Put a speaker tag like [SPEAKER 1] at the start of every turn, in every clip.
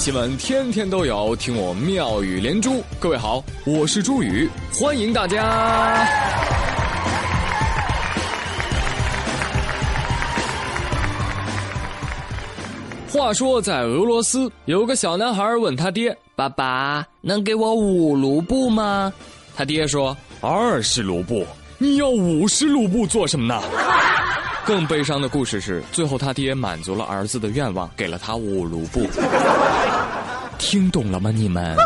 [SPEAKER 1] 新闻天天都有，听我妙语连珠。各位好，我是朱宇，欢迎大家。话说，在俄罗斯有个小男孩问他爹：“爸爸，能给我五卢布吗？”他爹说：“二十卢布。”你要五十卢布做什么呢？更悲伤的故事是，最后他爹满足了儿子的愿望，给了他五卢布。听懂了吗？你们？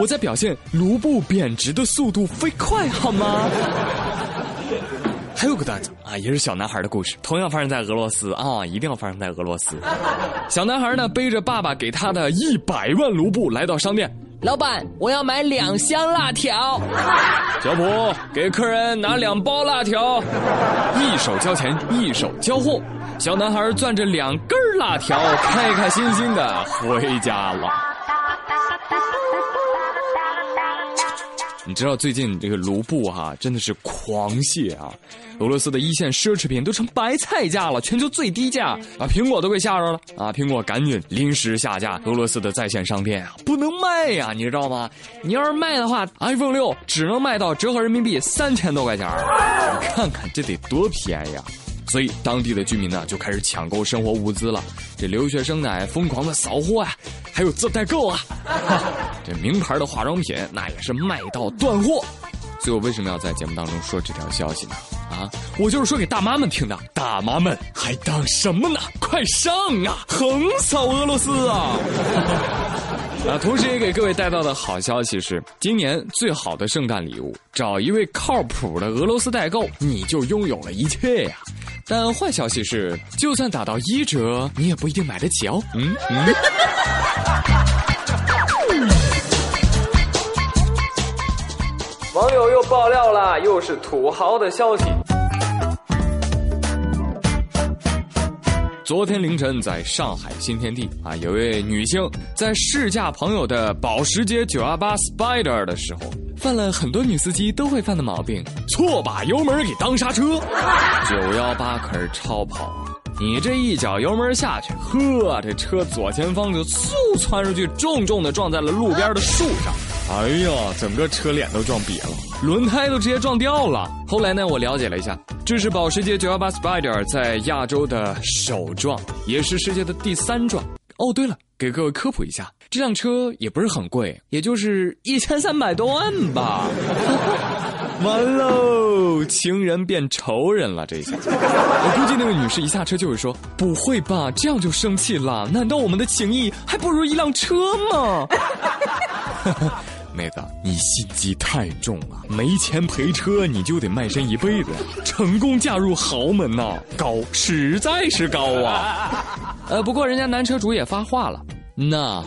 [SPEAKER 1] 我在表现卢布贬值的速度飞快，好吗？还有个段子啊，也是小男孩的故事，同样发生在俄罗斯啊，一定要发生在俄罗斯。小男孩呢，背着爸爸给他的一百万卢布来到商店，
[SPEAKER 2] 老板，我要买两箱辣条。
[SPEAKER 1] 小普给客人拿两包辣条，一手交钱一手交货，小男孩攥着两根辣条，开开心心的回家了。你知道最近这个卢布哈真的是狂泻啊！俄罗斯的一线奢侈品都成白菜价了，全球最低价啊！苹果都给吓着了啊！苹果赶紧临时下架，俄罗斯的在线商店啊不能卖呀，你知道吗？你要是卖的话，iPhone 六只能卖到折合人民币三千多块钱你看看这得多便宜啊！所以当地的居民呢就开始抢购生活物资了，这留学生呢疯狂的扫货啊，还有自代购啊，这名牌的化妆品那也是卖到断货。所以我为什么要在节目当中说这条消息呢？啊，我就是说给大妈们听的，大妈们还等什么呢？快上啊，横扫俄罗斯啊！啊，同时也给各位带到的好消息是，今年最好的圣诞礼物，找一位靠谱的俄罗斯代购，你就拥有了一切呀。但坏消息是，就算打到一折，你也不一定买得起哦。嗯嗯。网友又爆料了，又是土豪的消息。昨天凌晨，在上海新天地啊，有位女性在试驾朋友的保时捷918 Spider 的时候，犯了很多女司机都会犯的毛病，错把油门给当刹车。918可是超跑，你这一脚油门下去，呵，这车左前方就嗖窜出去，重重的撞在了路边的树上。哎呀，整个车脸都撞瘪了，轮胎都直接撞掉了。后来呢，我了解了一下，这是保时捷918 Spider 在亚洲的首撞，也是世界的第三撞。哦，对了，给各位科普一下，这辆车也不是很贵，也就是一千三百多万吧。完喽，情人变仇人了，这下。我估计那位女士一下车就会说：“不会吧，这样就生气了？难道我们的情谊还不如一辆车吗？” 妹子，你心机太重了，没钱赔车你就得卖身一辈子。成功嫁入豪门呐，高，实在是高啊！呃，不过人家男车主也发话了，那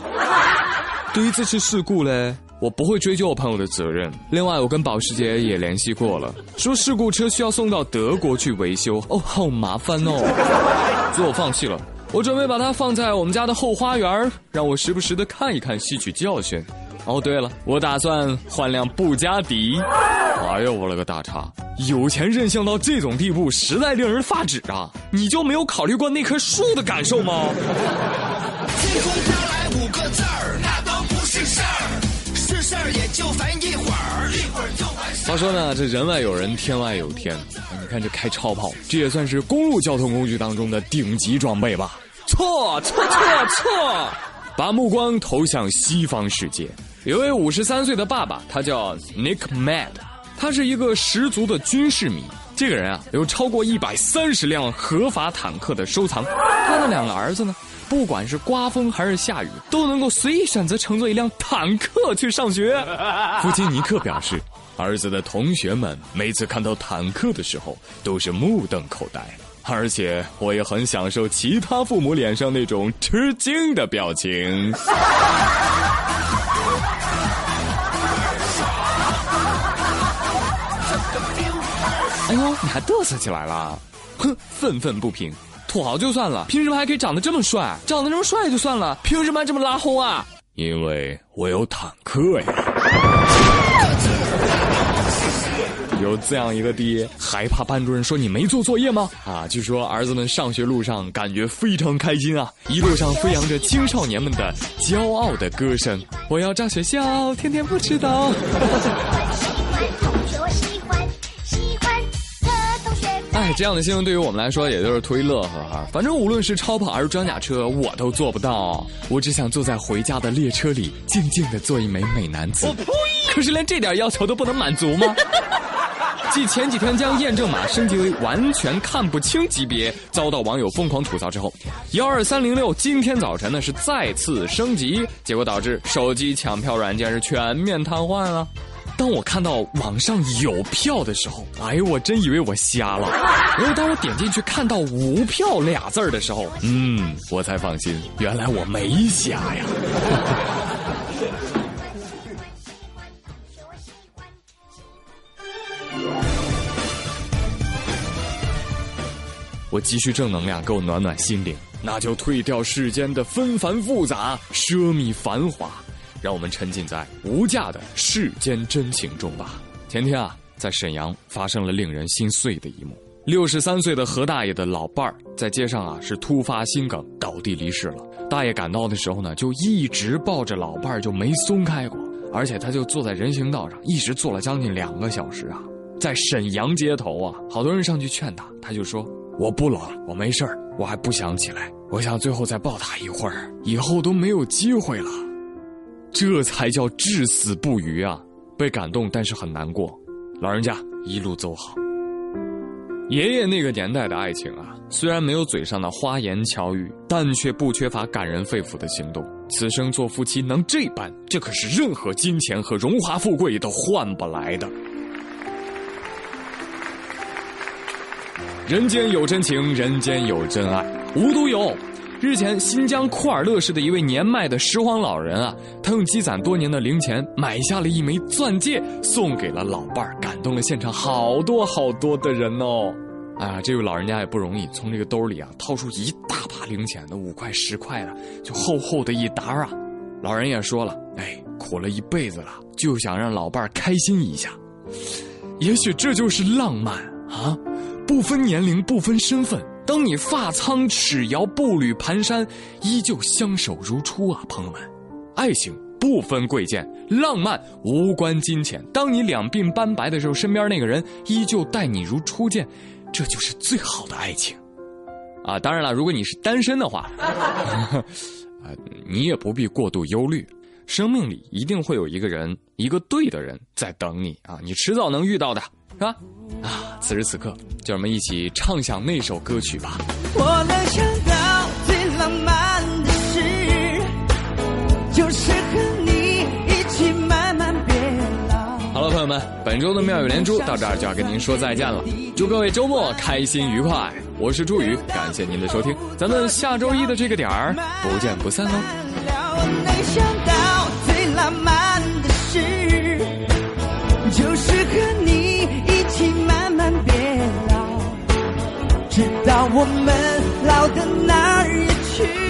[SPEAKER 1] 对于这次事故嘞，我不会追究我朋友的责任。另外，我跟保时捷也联系过了，说事故车需要送到德国去维修，哦，好麻烦哦，所以我放弃了。我准备把它放在我们家的后花园，让我时不时的看一看，吸取教训。哦，对了，我打算换辆布加迪。哎呦，我了个大叉！有钱任性到这种地步，实在令人发指啊！你就没有考虑过那棵树的感受吗？天空飘来五个字儿，那都不是事儿，是事儿也就烦一会儿，一会儿就完事儿。话说呢，这人外有人，天外有天。你看这开超跑，这也算是公路交通工具当中的顶级装备吧？错错错错！把目光投向西方世界。有位五十三岁的爸爸，他叫 Nick Mad，他是一个十足的军事迷。这个人啊，有超过一百三十辆合法坦克的收藏。他的两个儿子呢，不管是刮风还是下雨，都能够随意选择乘坐一辆坦克去上学。父亲尼克表示，儿子的同学们每次看到坦克的时候，都是目瞪口呆。而且我也很享受其他父母脸上那种吃惊的表情。哎呦，你还嘚瑟起来了！哼，愤愤不平，土豪就算了，凭什么还可以长得这么帅？长得这么帅就算了，凭什么还这么拉轰啊？因为我有坦克呀！有这样一个爹，还怕班主任说你没做作业吗？啊，据说儿子们上学路上感觉非常开心啊，一路上飞扬着青少年们的骄傲的歌声。我要炸学校，天天不迟到。哎，这样的新闻对于我们来说也就是图一乐呵哈。反正无论是超跑还是装甲车，我都做不到。我只想坐在回家的列车里，静静的做一枚美男子。我呸！可是连这点要求都不能满足吗？继前几天将验证码升级为完全看不清级别，遭到网友疯狂吐槽之后，幺二三零六今天早晨呢是再次升级，结果导致手机抢票软件是全面瘫痪了。当我看到网上有票的时候，哎呦，我真以为我瞎了。然后当我点进去看到无票俩字儿的时候，嗯，我才放心，原来我没瞎呀。我急需正能量，给我暖暖心灵，那就退掉世间的纷繁复杂，奢靡繁华。让我们沉浸在无价的世间真情中吧。前天啊，在沈阳发生了令人心碎的一幕：六十三岁的何大爷的老伴儿在街上啊是突发心梗倒地离世了。大爷赶到的时候呢，就一直抱着老伴儿就没松开过，而且他就坐在人行道上，一直坐了将近两个小时啊。在沈阳街头啊，好多人上去劝他，他就说：“我不冷，我没事儿，我还不想起来，我想最后再抱他一会儿，以后都没有机会了。”这才叫至死不渝啊！被感动，但是很难过。老人家一路走好。爷爷那个年代的爱情啊，虽然没有嘴上的花言巧语，但却不缺乏感人肺腑的行动。此生做夫妻能这般，这可是任何金钱和荣华富贵都换不来的。人间有真情，人间有真爱，无独有偶。日前，新疆库尔勒市的一位年迈的拾荒老人啊，他用积攒多年的零钱买下了一枚钻戒，送给了老伴儿，感动了现场好多好多的人哦。啊，这位老人家也不容易，从这个兜里啊掏出一大把零钱，那五块十块的，就厚厚的一沓啊。老人也说了，哎，苦了一辈子了，就想让老伴儿开心一下。也许这就是浪漫啊，不分年龄，不分身份。当你发苍齿摇步履蹒跚，依旧相守如初啊，朋友们，爱情不分贵贱，浪漫无关金钱。当你两鬓斑白的时候，身边那个人依旧待你如初见，这就是最好的爱情。啊，当然了，如果你是单身的话，啊，你也不必过度忧虑，生命里一定会有一个人，一个对的人在等你啊，你迟早能遇到的。是吧？啊，此时此刻，就让我们一起唱响那首歌曲吧。我能想到最浪漫的事，就是和你一起慢慢变老。好了，朋友们，本周的妙语连珠到这儿就要跟您说再见了。祝各位周末开心愉快！我是朱宇，感谢您的收听，咱们下周一的这个点儿不见不散哦。我能想到最浪漫的事，就是和你。直到我们老的哪儿也去